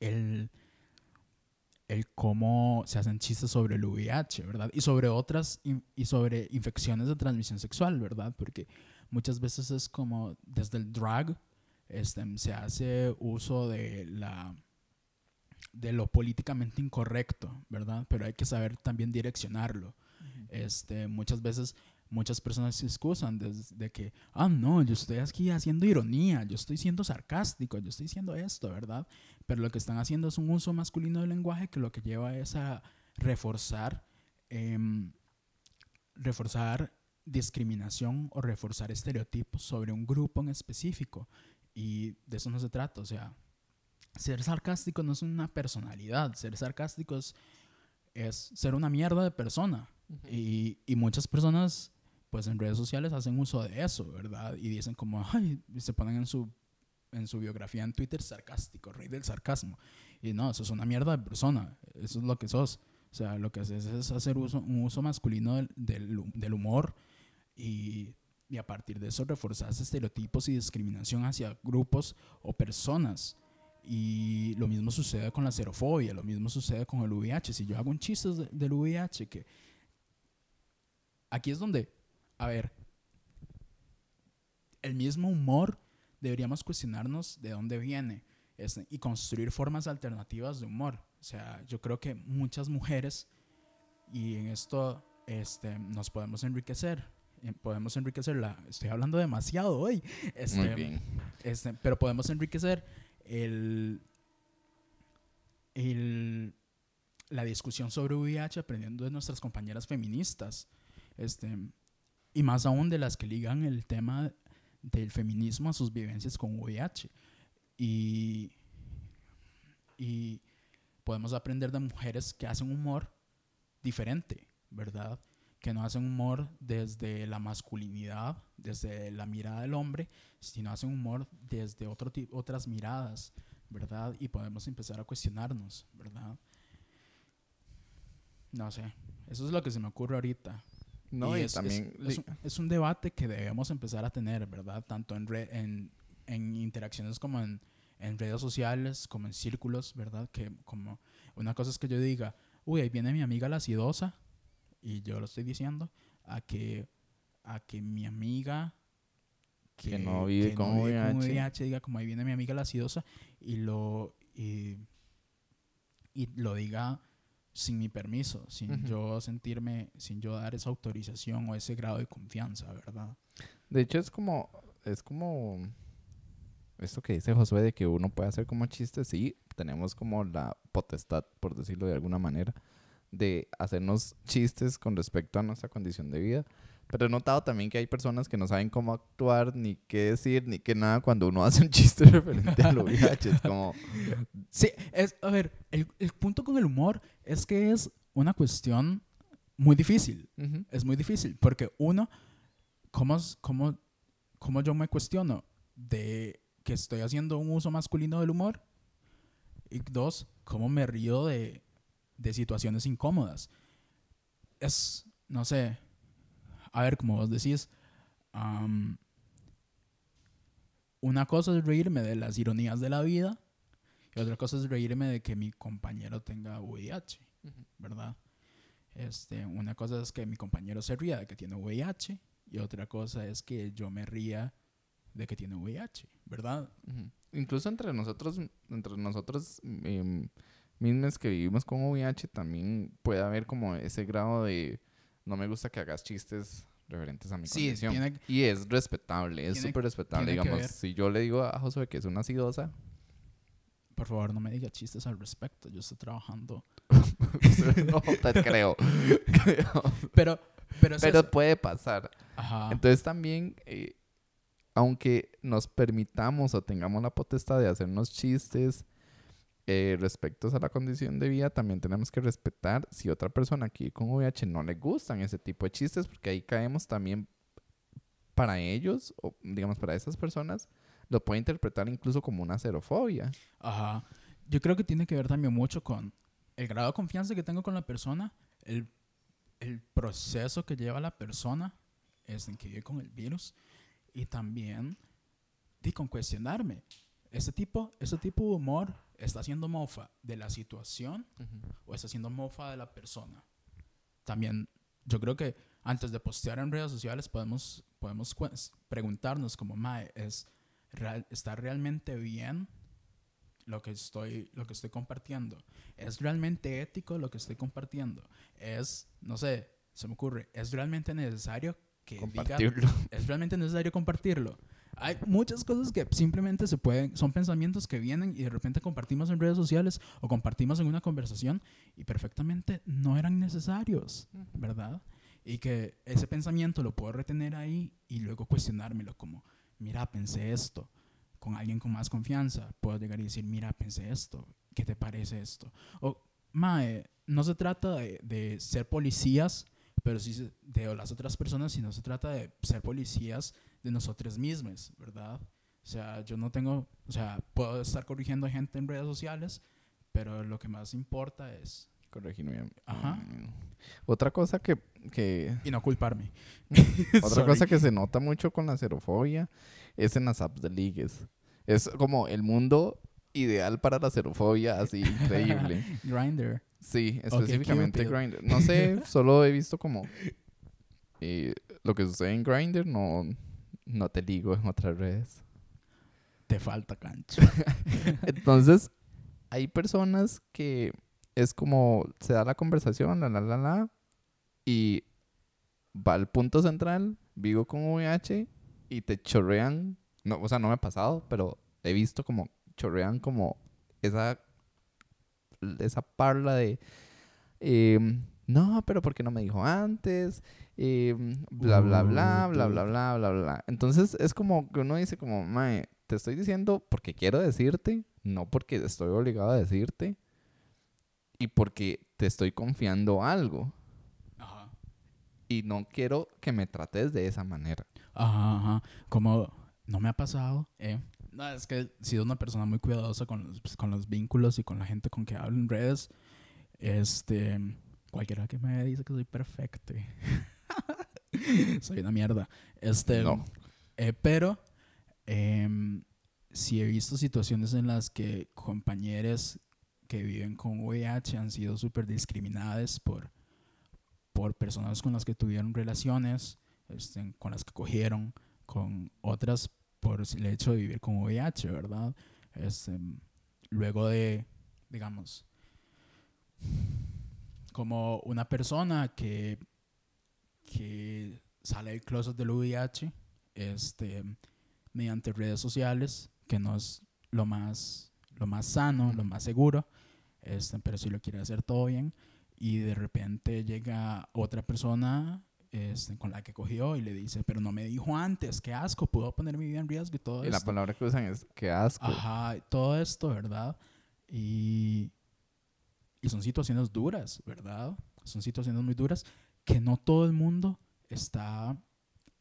el, el cómo se hacen chistes sobre el VIH, ¿verdad? Y sobre otras, y sobre infecciones de transmisión sexual, ¿verdad? Porque muchas veces es como desde el drag, este, se hace uso de la de lo políticamente incorrecto, ¿verdad? Pero hay que saber también direccionarlo. este, muchas veces muchas personas se excusan de, que, ah, no, yo estoy aquí haciendo ironía, yo estoy siendo sarcástico, yo estoy diciendo esto, ¿verdad? Pero lo que están haciendo es un uso masculino del lenguaje que lo que lleva es a reforzar, em, reforzar discriminación o reforzar estereotipos sobre un grupo en específico. Y de eso no se trata, o sea, ser sarcástico no es una personalidad, ser sarcástico es, ser una mierda de persona. y, y, muchas personas, pues en redes sociales hacen uso de eso, ¿verdad? Y dicen como, ay, se ponen en su, en su biografía en Twitter sarcástico, rey del sarcasmo. Y no, eso es una mierda de persona, eso es lo que sos. O sea, lo que haces es hacer uso, un uso masculino del, del, del humor y, y, a partir de eso reforzar estereotipos y discriminación hacia grupos o personas. Y lo mismo sucede con la xerofobia, lo mismo sucede con el VIH. Si yo hago un chiste del VIH, que aquí es donde, a ver, el mismo humor deberíamos cuestionarnos de dónde viene y construir formas alternativas de humor. O sea, yo creo que muchas mujeres, y en esto este, nos podemos enriquecer, eh, podemos enriquecerla, estoy hablando demasiado hoy, este, Muy bien. Este, pero podemos enriquecer el, el, la discusión sobre VIH aprendiendo de nuestras compañeras feministas. Este, y más aún de las que ligan el tema del feminismo a sus vivencias con VIH. Y, y podemos aprender de mujeres que hacen humor diferente, ¿verdad? Que no hacen humor desde la masculinidad, desde la mirada del hombre, sino hacen humor desde otro otras miradas, ¿verdad? Y podemos empezar a cuestionarnos, ¿verdad? No sé, eso es lo que se me ocurre ahorita. No, y, también... Es, un, debate que debemos empezar a tener, ¿verdad? Tanto en, en, en interacciones como en, en redes sociales, como en círculos, ¿verdad? Que como una cosa es que yo diga, uy, ahí viene mi amiga la acidosa, y yo lo estoy diciendo, a que, a que mi amiga que, no vive, con, VIH. diga como ahí viene mi amiga la acidosa y lo y, lo diga sin mi permiso, sin yo sentirme, sin yo dar esa autorización o ese grado de confianza, ¿verdad? De hecho es como es como esto que dice Josué de que uno puede hacer como chistes, sí, tenemos como la potestad, por decirlo de alguna manera, de hacernos chistes con respecto a nuestra condición de vida, pero he notado también que hay personas que no saben cómo actuar, ni qué decir, ni qué nada cuando uno hace un chiste referente a lo VIH. Es como... Sí, es, a ver, el, el, punto con el humor es que es una cuestión muy difícil. Es muy difícil, porque uno, ¿cómo, cómo, ¿cómo yo me cuestiono de que estoy haciendo un uso masculino del humor? Y dos, ¿cómo me río de, de situaciones incómodas? Es, no sé, a ver, como vos decís, una cosa es reírme de las ironías de la vida y otra cosa es reírme de que mi compañero tenga VIH, ¿verdad? Este, una cosa es que mi compañero se ría de que tiene VIH y otra cosa es que yo me ría de que tiene VIH, ¿verdad? Incluso entre nosotros, entre nosotros em, mismos que vivimos con VIH también puede haber como ese grado de no me gusta que hagas chistes referentes a mi sí, condición. y es respetable, es súper respetable. Digamos, si yo le digo a Josué que es una acidosa. Por favor, no me diga chistes al respecto. Yo estoy trabajando. no te creo. pero, pero, pero puede pasar. Ajá. Entonces también, eh, aunque nos permitamos o tengamos la potestad de hacernos chistes eh, respecto a la condición de vida, también tenemos que respetar si otra persona aquí con VIH no le gustan ese tipo de chistes, porque ahí caemos también para ellos, o digamos para esas personas, lo puede interpretar incluso como una xerofobia. Ajá. Yo creo que tiene que ver también mucho con el grado de confianza que tengo con la persona, el, el proceso que lleva la persona es en que vive con el virus y también y con cuestionarme. Ese tipo, ese tipo de humor está haciendo mofa de la situación o está haciendo mofa de la persona. También yo creo que antes de postear en redes sociales podemos, podemos preguntarnos como, Mae, ¿es ¿está realmente bien lo que estoy, lo que estoy compartiendo. ¿Es realmente ético lo que estoy compartiendo? Es, no sé, se me ocurre, ¿es realmente necesario que Compartirlo. es realmente necesario compartirlo? Hay muchas cosas que simplemente se pueden, son pensamientos que vienen y de repente compartimos en redes sociales o compartimos en una conversación y perfectamente no eran necesarios, ¿verdad? Y que ese pensamiento lo puedo retener ahí y luego cuestionármelo como, mira, pensé esto, con alguien con más confianza, puedo llegar y decir, mira, pensé esto, ¿qué te parece esto? O, mae, no se trata de, de ser policías, pero sí de las otras personas, sino se trata de ser policías de nosotros mismos, ¿verdad? O sea, yo no tengo, o sea, puedo estar corrigiendo a gente en redes sociales, pero lo que más importa es... Corregirme. Ajá. Otra cosa que, que Y no culparme. otra cosa que se nota mucho con la xerofobia es en las apps de ligues. Es como el mundo ideal para la xerofobia, así increíble. Grinder. Sí, específicamente Cupid. Grindr. No sé, solo he visto como eh, lo que sucede en Grindr, no, no te ligo en otras redes. Te falta cancha. Entonces, hay personas que es como se da la conversación, la la la la, y va al punto central, vivo con VIH y te chorrean. No, o sea, no me ha pasado, pero he visto como chorrean como esa esa parla de em, no, pero ¿por qué no me dijo antes? Em, bla, bla, bla, bla, bla, bla, bla, bla. Entonces es como que uno dice como, mae, te estoy diciendo porque quiero decirte, no porque estoy obligado a decirte y porque te estoy confiando algo Ajá. y no quiero que me trates de esa manera. Ajá, ajá. Como no me ha pasado, ¿eh? No, es que he sido una persona muy cuidadosa con los, pues, con los vínculos y con la gente con que hablo en redes. Este, cualquiera que me dice que soy perfecto. soy una mierda. Este, No. eh, pero em, sí he visto situaciones en las que compañeros que viven con VIH han sido súper discriminadas por, por personas con las que tuvieron relaciones, este, con las que cogieron, con otras por el hecho de vivir con VIH, ¿verdad? Este, luego de, digamos, como una persona que, que sale del closet del VIH, este, mediante redes sociales, que no es lo más, lo más sano, lo más seguro, este, pero si lo quiere hacer todo bien, y de repente llega otra persona este, con la que cogió y le dice, pero no me dijo antes, qué asco, puedo poner mi vida en riesgo y todo Y la esto. palabra que usan es que asco. Ajá, todo esto, ¿verdad? Y, y son situaciones duras, ¿verdad? Son situaciones muy duras que no todo el mundo está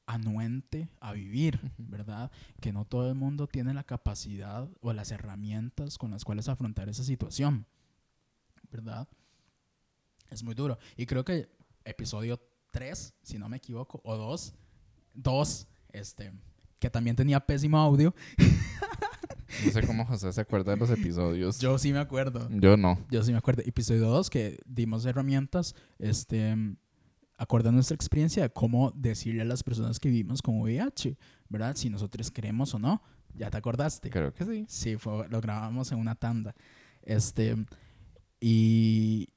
anuente a vivir. ¿verdad? Que no todo el mundo tiene la capacidad o las herramientas con las cuales afrontar esa situación, ¿verdad? Es muy duro. Y creo que episodio 3, si no me equivoco, o 2, 2, este, que también tenía pésimo audio, No sé cómo José se acuerda de los episodios. Yo sí me acuerdo. Yo no. Yo sí me acuerdo. Episodio 2 que dimos herramientas, este, acorde a nuestra experiencia de cómo decirle a las personas que vivimos con VIH, ¿verdad? Si nosotros queremos o no. ¿Ya te acordaste? Creo que sí. Sí, fue, lo grabamos en una tanda. Este, y,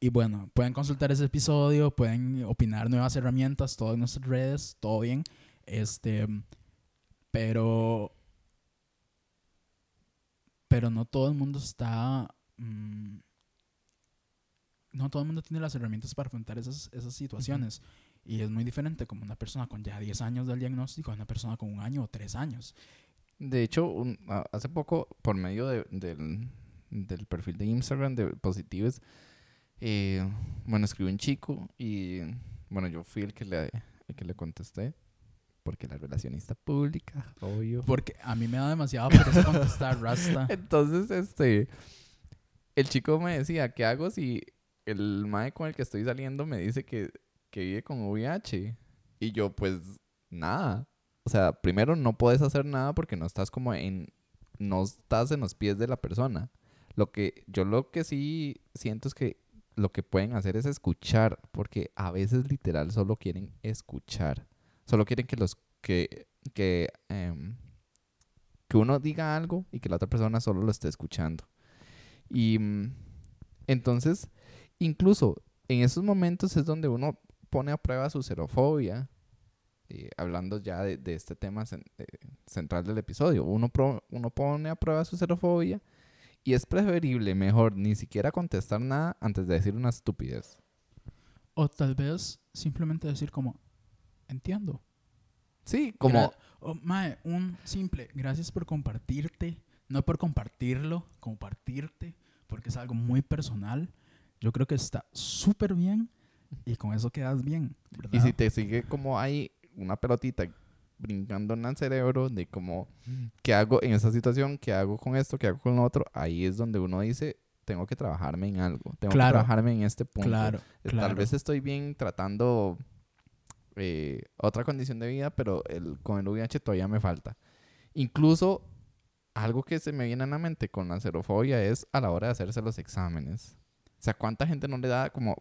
y bueno, pueden consultar ese episodio, pueden opinar nuevas herramientas, todo en nuestras redes, todo bien. Este, pero, pero no todo el mundo está, mm, no todo el mundo tiene las herramientas para afrontar esas, esas situaciones. Y es muy diferente como una persona con ya 10 años del diagnóstico a una persona con un año o tres años. De hecho, un- hace poco, por medio de- del, del perfil de Instagram de Positives, eh, bueno, escribió un chico y, bueno, yo fui el que le, el que le contesté, porque la relacionista pública, obvio. Porque a mí me da demasiado pereza contestar, Rasta. Entonces, este, el chico me decía, ¿qué hago si el mae con el que estoy saliendo me dice que, que vive con VIH? Y yo, pues, nada. O sea, primero no puedes hacer nada porque no estás como en, no estás en los pies de la persona. Lo que, yo lo que sí siento es que lo que pueden hacer es escuchar, porque a veces literal solo quieren escuchar. Solo quieren que los, que, que, em, que uno diga algo y que la otra persona solo lo esté escuchando. Y mm, entonces, incluso en esos momentos es donde uno pone a prueba su xerofobia, eh, hablando ya de, este tema eh, central del episodio. Uno, pro- uno pone a prueba su xerofobia y es preferible, mejor, ni siquiera contestar nada antes de decir una estupidez. O tal vez simplemente decir como, entiendo. Sí, como... Gra- o, mae, un simple, gracias por compartirte, no por compartirlo, compartirte, porque es algo muy personal. Yo creo que está súper bien y con eso quedas bien, ¿verdad? Y si te sigue como hay una pelotita brincando en el cerebro de como, ¿qué hago en esta situación? ¿Qué hago con esto? ¿Qué hago con lo otro? Ahí es donde uno dice, tengo que trabajarme en algo. Tengo Claro. que trabajarme en este punto. claro, claro. Tal vez estoy bien tratando eh, otra condición de vida, pero el, con el VIH todavía me falta. Incluso algo que se me viene a la mente con la xerofobia es a la hora de hacerse los exámenes. O sea, ¿cuánta gente no le da como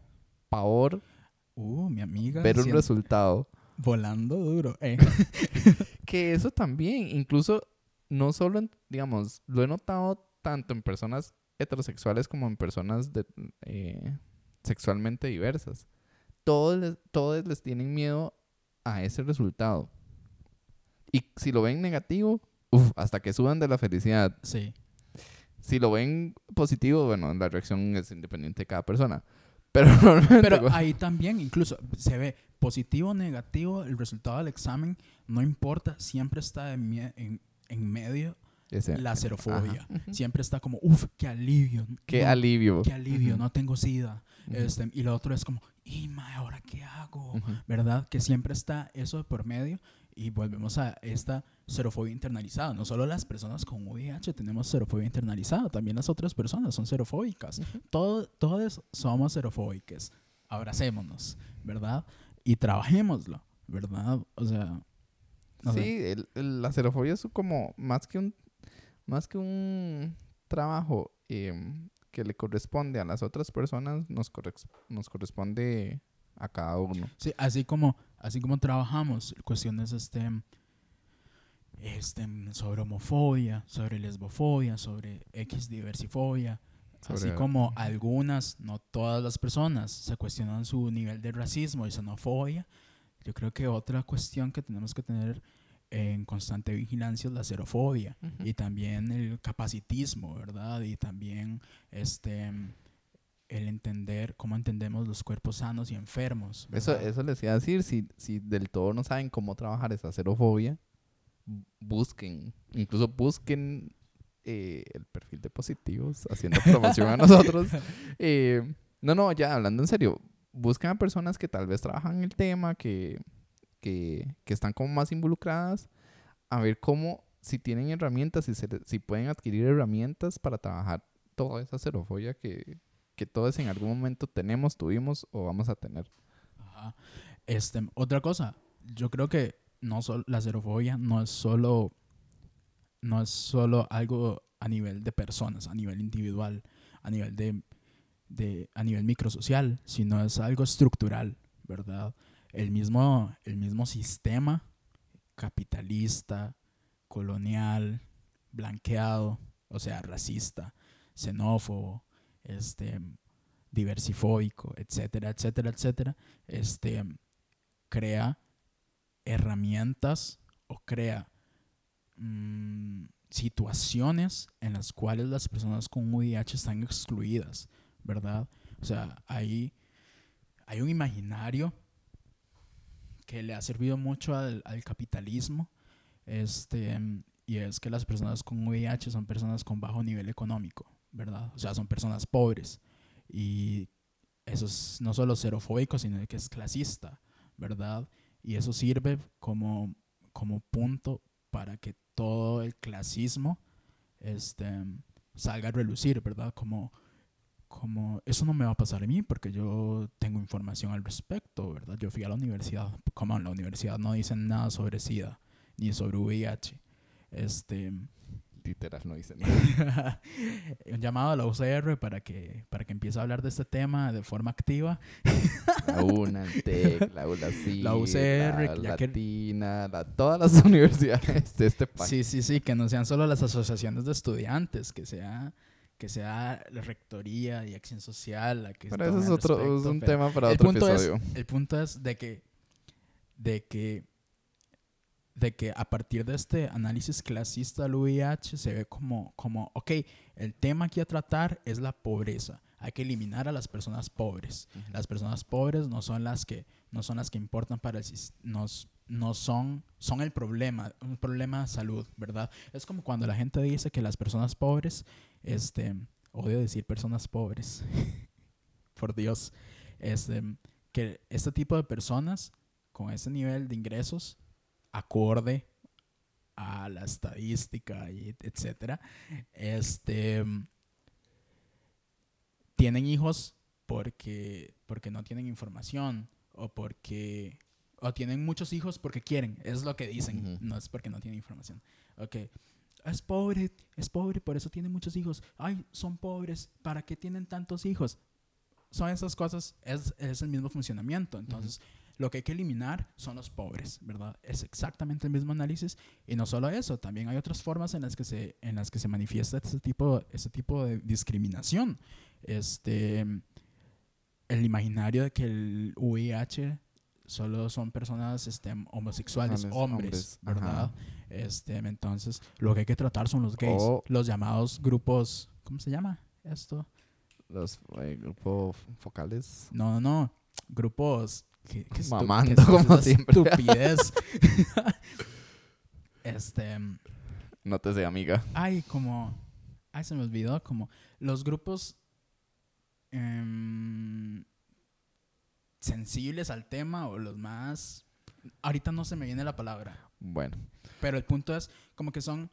pavor Uh, mi amiga. ver un resultado? Volando duro. eh. Que eso también, incluso no solo, en- digamos, lo he notado tanto en personas heterosexuales como en personas de, eh, sexualmente diversas. Todos les, todos les tienen miedo a ese resultado. Y si lo ven negativo, uf, hasta que suban de la felicidad. Sí. Si lo ven positivo, bueno, la reacción es independiente de cada persona. Pero. Pero ahí también incluso se ve positivo o negativo el resultado del examen, no importa, siempre está en, en, en medio ese- la xerofobia. Ajá. Siempre está como, uff, qué alivio. Qué no, alivio. qué alivio, no tengo sida. ujú, Este, y lo otro es como, y mae, ¿ahora qué hago? ¿Verdad? Que siempre está eso de por medio y volvemos a esta xerofobia internalizada. No solo las personas con VIH tenemos xerofobia internalizada, también las otras personas son xerofóbicas. Todo, todos somos xerofóbicos. Abracémonos, ¿verdad? Y trabajémoslo, ¿verdad? O sea, no sí, sé. el- el- la xerofobia es como más que un más que un trabajo em, que le corresponde a las otras personas, nos, corres- nos corresponde a cada uno. Sí, así como, así como trabajamos cuestiones este, este, sobre homofobia, sobre lesbofobia, sobre X diversifobia, así como algunas, no todas las personas, se cuestionan su nivel de racismo y xenofobia. Yo creo que otra cuestión que tenemos que tener en constante vigilancia es la xerofobia y también el capacitismo, ¿verdad? Y también este el entender cómo entendemos los cuerpos sanos y enfermos. Eso, ¿verdad? eso les iba a decir, si, si del todo no saben cómo trabajar esa xerofobia, bu- busquen, incluso busquen eh, el perfil de positivos haciendo promoción a nosotros. Eh, no, no, ya hablando en serio, busquen a personas que tal vez trabajan el tema, que, que, que están como más involucradas, a ver cómo, si tienen herramientas, si, se si pueden adquirir herramientas para trabajar toda esa xerofobia que, que todos en algún momento tenemos, tuvimos o vamos a tener. Ajá. Este, otra cosa, yo creo que no sol- la xerofobia no es solo no es solo algo a nivel de personas, a nivel individual, a nivel de, de a nivel microsocial, sino es algo estructural, ¿verdad? El mismo el mismo sistema capitalista, colonial, blanqueado, o sea, racista, xenófobo, este diversifóbico, etcétera, etcétera, etcétera, este, crea herramientas o crea mm, situaciones en las cuales las personas con VIH están excluidas, ¿verdad? O sea, hay, hay un imaginario que le ha servido mucho al, al capitalismo, este, y es que las personas con VIH son personas con bajo nivel económico, ¿verdad? O sea, son personas pobres. Y eso es no solo xerofóbico, sino que es clasista, ¿verdad? Y eso sirve como, como punto para que todo el clasismo este, salga a relucir, ¿verdad? Como, como, eso no me va a pasar a mí porque yo tengo información al respecto, ¿verdad? Yo fui a la universidad, como en la universidad no dicen nada sobre SIDA ni sobre VIH. Este, Literal, no dice nada. un llamado a la UCR para que, para que empiece a hablar de este tema de forma activa. La UNA, el TEC, la ULACI, La UCR, la que- Latina, la- todas las universidades de este país. Sí, sí, sí, que no sean solo las asociaciones de estudiantes, que sea, que sea la rectoría y acción social la que Pero eso es otro, es respecto, un pero tema para otro punto es- episodio. el punto es de que, de que, de que a partir de este análisis clasista del VIH se ve como, como, ok, el tema aquí a tratar es la pobreza. Hay que eliminar a las personas pobres. Las personas pobres no son las que no son las que importan para el nos no son son el problema, un problema de salud, ¿verdad? Es como cuando la gente dice que las personas pobres este odio decir personas pobres. Por Dios. Este que este tipo de personas con ese nivel de ingresos acorde a la estadística y etcétera, este tienen hijos porque, porque no tienen información o porque o tienen muchos hijos porque quieren, es lo que dicen, no es porque no tienen información. Ok, es pobre, es pobre, por eso tiene muchos hijos. Ay, son pobres, ¿para qué tienen tantos hijos? Son esas cosas, es, es el mismo funcionamiento. Entonces, lo que hay que eliminar son los pobres, ¿verdad? Es exactamente el mismo análisis. Y no solo eso, también hay otras formas en las que se, en las que se manifiesta este tipo, este tipo de discriminación. Este, el imaginario de que el VIH solo son personas este, homosexuales, Hombres, ajá. Este, entonces, lo que hay que tratar son los gays, los llamados grupos, ¿cómo se llama esto? Los eh, grupos focales. No, no, no, grupos que, que Mamando, que como siempre. Estupidez. este, No te sé, amiga. ay, como, ay, se me olvidó, como los grupos em, sensibles al tema o los más, ahorita no se me viene la palabra. Bueno, Pero el punto es como que son,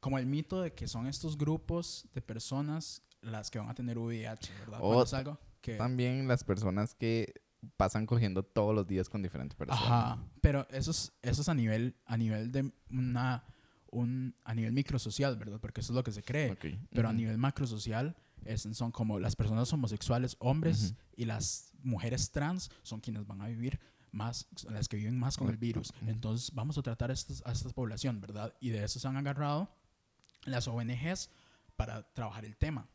como el mito de que son estos grupos de personas las que van a tener VIH, ¿verdad? Es Ot- algo que... también las personas que pasan cogiendo todos los días con diferentes personas. Ajá, pero eso es, eso es a nivel, a nivel de una, un, a nivel microsocial, ¿verdad? Porque eso es lo que se cree. Ok. Pero a nivel macrosocial es, son como las personas homosexuales, hombres, y las mujeres trans son quienes van a vivir más, las que viven más con el virus. Entonces vamos a tratar a, a esta población, ¿verdad? Y de eso se han agarrado las ONGs para trabajar el tema.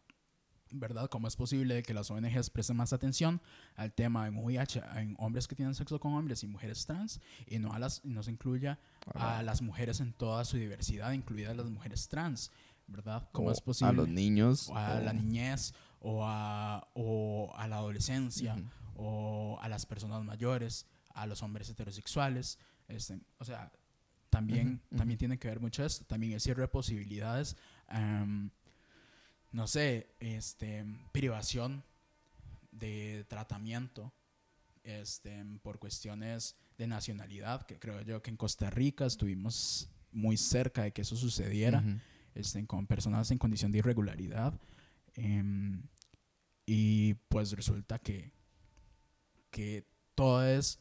¿Verdad? ¿Cómo es posible que las ONGs presten más atención al tema en VIH, en hombres que tienen sexo con hombres y mujeres trans, y no, a las, no se incluya a las mujeres en toda su diversidad, incluidas las mujeres trans? ¿Verdad? ¿Cómo o es posible? A los niños. o a o- la niñez o a, o a la adolescencia Ujú. o a las personas mayores, a los hombres heterosexuales. Este, o sea, también, también tiene que ver mucho esto. También el cierre de posibilidades. em, no sé, este, privación de tratamiento este, por cuestiones de nacionalidad, que creo yo que en Costa Rica estuvimos muy cerca de que eso sucediera este, con personas en condición de irregularidad. em, y pues resulta que, que todo es...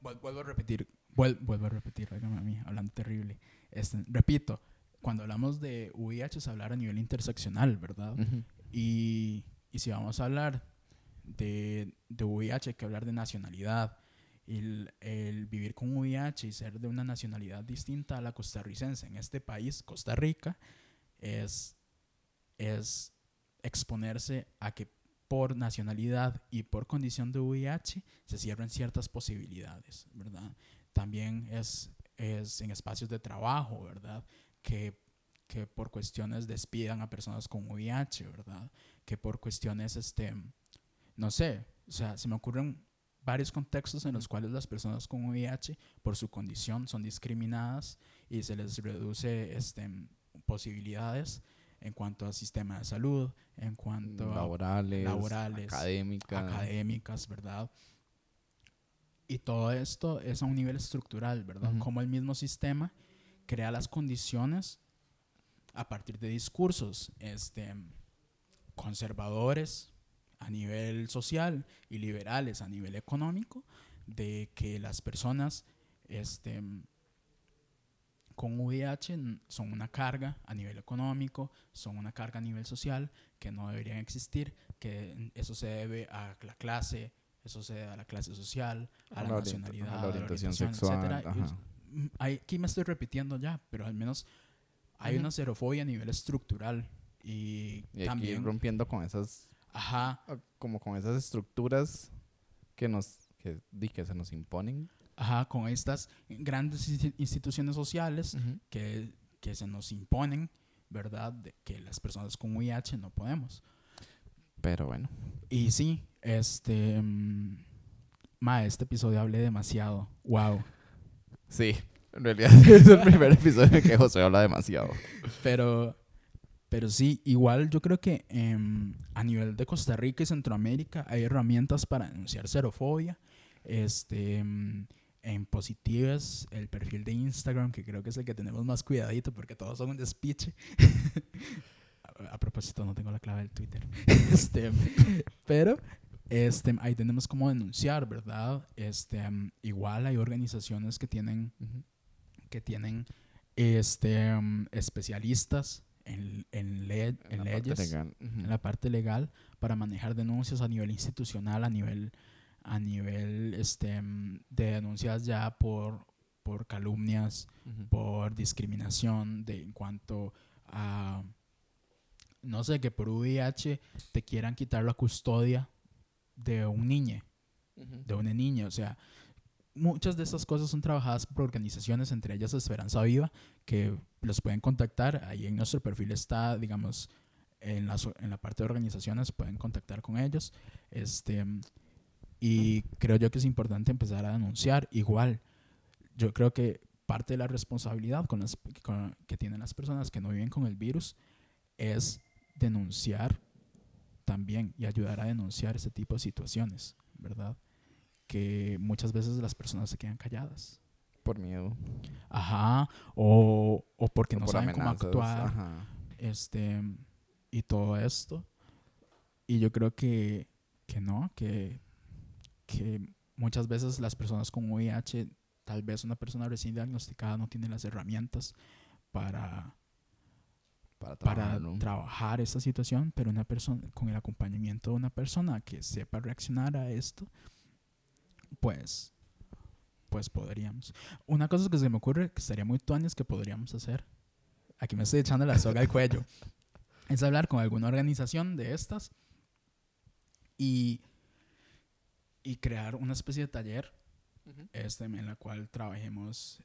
Vuel- Vuelvo a repetir, vuel- vuelvo a repetir, a mí, hablando terrible. Este, repito, cuando hablamos de VIH es hablar a nivel interseccional, ¿verdad? Ujú. Y, y si vamos a hablar de, de VIH, hay que hablar de nacionalidad. El, el vivir con VIH y ser de una nacionalidad distinta a la costarricense en este país, Costa Rica, es, es exponerse a que por nacionalidad y por condición de VIH se cierren ciertas posibilidades, ¿verdad? También es, es en espacios de trabajo, ¿verdad? Que, que por cuestiones despidan a personas con VIH, ¿verdad? Que por cuestiones, este, no sé, o sea, se me ocurren varios contextos en los cuales las personas con VIH, por su condición, son discriminadas y se les reduce este, posibilidades en cuanto al sistema de salud, en cuanto a laborales, laborales, académicas. académicas, ¿verdad? Y todo esto es a un nivel estructural, ¿verdad? Como el mismo sistema crea las condiciones a partir de discursos este, conservadores a nivel social y liberales a nivel económico, de que las personas este, con VIH son una carga a nivel económico, son una carga a nivel social que no deberían existir, que eso se debe a la clase, eso se debe a la clase social, a, la, nacionalidad, a la orientación, sexual. Mm, aquí me estoy repitiendo ya, pero al menos hay una xerofobia a nivel estructural y, también rompiendo con esas ajá. como con esas estructuras que nos que, que se nos imponen ajá con estas grandes instituciones sociales que, que se nos imponen verdad de que las personas con VIH no podemos. Pero bueno. Y sí este mm, ma este episodio hablé demasiado. Wow sí en realidad es el primer episodio en que José habla demasiado. Pero, pero sí, igual yo creo que em, a nivel de Costa Rica y Centroamérica hay herramientas para denunciar xerofobia. Este, em, en positivas, el perfil de Instagram, que creo que es el que tenemos más cuidadito porque todos son un despiche. a, propósito, no tengo la clave del Twitter. este, pero este, ahí tenemos cómo denunciar, ¿verdad? Este, em, igual hay organizaciones que tienen que tienen este, um, especialistas en, en, en, leyes, en la parte legal, para manejar denuncias a nivel institucional, a nivel, a nivel este, um, de denuncias ya por, por calumnias, por discriminación de, en cuanto a, no sé, que por VIH te quieran quitar la custodia de un niño, de una niña, o sea, muchas de estas cosas son trabajadas por organizaciones, entre ellas Esperanza Viva, que los pueden contactar. Ahí en nuestro perfil está, digamos, en la, en la parte de organizaciones, pueden contactar con ellos. Este, y creo yo que es importante empezar a denunciar. Igual, yo creo que parte de la responsabilidad con las, que tienen las personas que no viven con el virus es denunciar también y ayudar a denunciar ese tipo de situaciones, ¿verdad? que muchas veces las personas se quedan calladas. Por miedo. Ajá. O, o porque no saben cómo actuar. Ajá. Este, y todo esto. Y yo creo que, que no, que, que muchas veces las personas con VIH, tal vez una persona recién diagnosticada no tiene las herramientas para, para, para trabajar esta situación, pero una persona con el acompañamiento de una persona que sepa reaccionar a esto, pues, pues podríamos. Una cosa que se me ocurre que sería muy tuanes que podríamos hacer, aquí me estoy echando la soga al cuello, es hablar con alguna organización de estas y, y crear una especie de taller este, en la cual trabajemos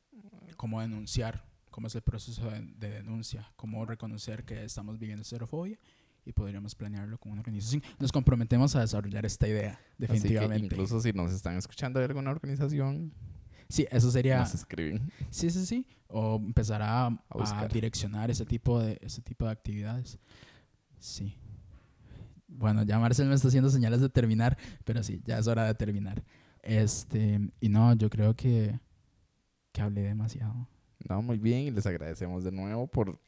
cómo denunciar, cómo es el proceso de, de denuncia, cómo reconocer que estamos viviendo xerofobia y podríamos planearlo con una organización. Nos comprometemos a desarrollar esta idea, definitivamente. incluso si nos están escuchando de alguna organización. Sí, eso sería. Nos escriben. Sí, sí, sí. O empezar a, a, direccionar ese tipo, de, ese tipo de actividades. Sí. Bueno, ya Marcel me está haciendo señales de terminar, pero sí, ya es hora de terminar. Este, y no, yo creo que, que hablé demasiado. No, muy bien, y les agradecemos de nuevo por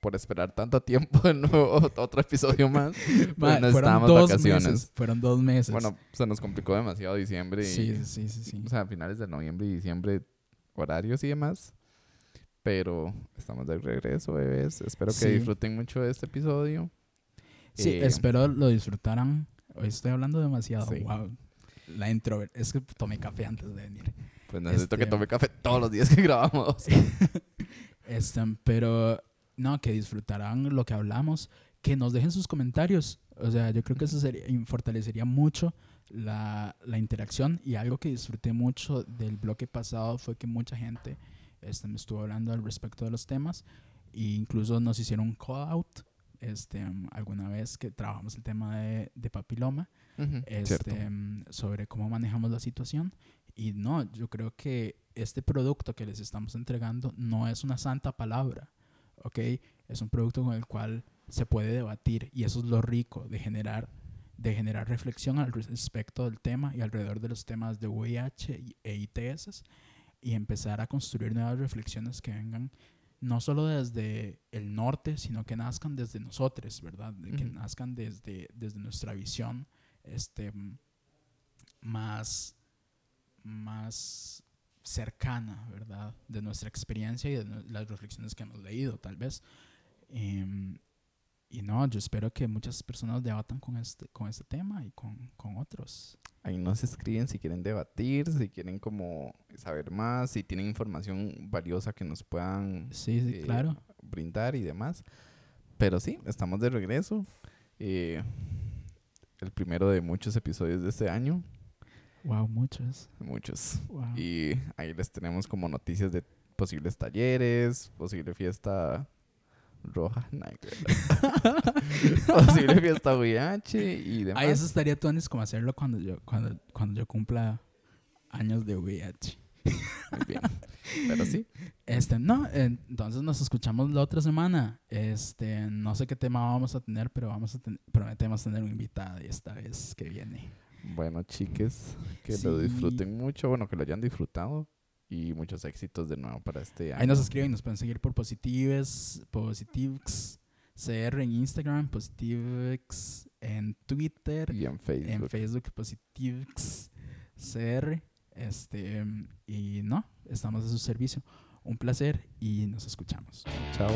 por esperar tanto tiempo de nuevo otro episodio más. Bueno, no fueron dos vacaciones. Meses, fueron dos meses. Bueno, se nos complicó demasiado diciembre. Y, sí, sí, sí, sí. O sea, a finales de noviembre y diciembre, horarios y demás. Pero estamos de regreso, bebés. Espero que disfruten mucho de este episodio. Sí, eh, espero lo disfrutaran. Hoy estoy hablando demasiado. Wow. La introvert. Es que tomé café antes de venir. Pues necesito que este, tome café todos los días que grabamos. este, pero no, que disfrutarán lo que hablamos, que nos dejen sus comentarios. O sea, yo creo que eso sería, fortalecería mucho la, la, interacción y algo que disfruté mucho del bloque pasado fue que mucha gente este, me estuvo hablando al respecto de los temas e incluso nos hicieron un call out este, alguna vez que trabajamos el tema de, de papiloma este, sobre cómo manejamos la situación y no, yo creo que este producto que les estamos entregando no es una santa palabra ¿ok? Es un producto con el cual se puede debatir y eso es lo rico de generar, de generar reflexión al respecto del tema y alrededor de los temas de VIH e ITS y empezar a construir nuevas reflexiones que vengan no solo desde el norte, sino que nazcan desde nosotros, ¿verdad? Que nazcan desde, desde nuestra visión este, más, más cercana, ¿verdad? De nuestra experiencia y de las reflexiones que hemos leído, tal vez. Em, y no, yo espero que muchas personas debatan con este, con este tema y con, con otros. Ahí nos escriben si quieren debatir, si quieren como saber más, si tienen información valiosa que nos puedan Sí, sí, Eh, claro. brindar y demás. Pero sí, estamos de regreso. Eh, el primero de muchos episodios de este año. Wow, muchos. Muchos. Wow. Y ahí les tenemos como noticias de posibles talleres, posible fiesta roja, posible fiesta VIH y demás. Ay, eso estaría tuanis como hacerlo cuando yo, cuando, cuando yo cumpla años de VIH. Muy bien. Pero sí, Este, no, entonces nos escuchamos la otra semana. Este, no sé qué tema vamos a tener, pero vamos a ten- prometemos tener un invitado esta vez que viene. bueno, chiques, que lo disfruten mucho, bueno, que lo hayan disfrutado y muchos éxitos de nuevo para este año. Ahí nos escriben, nos pueden seguir por Positives, Positives CR en Instagram, Positives en Twitter, y en Facebook. en Facebook Positives CR. Este, y no, estamos a su servicio. Un placer y nos escuchamos. Chao.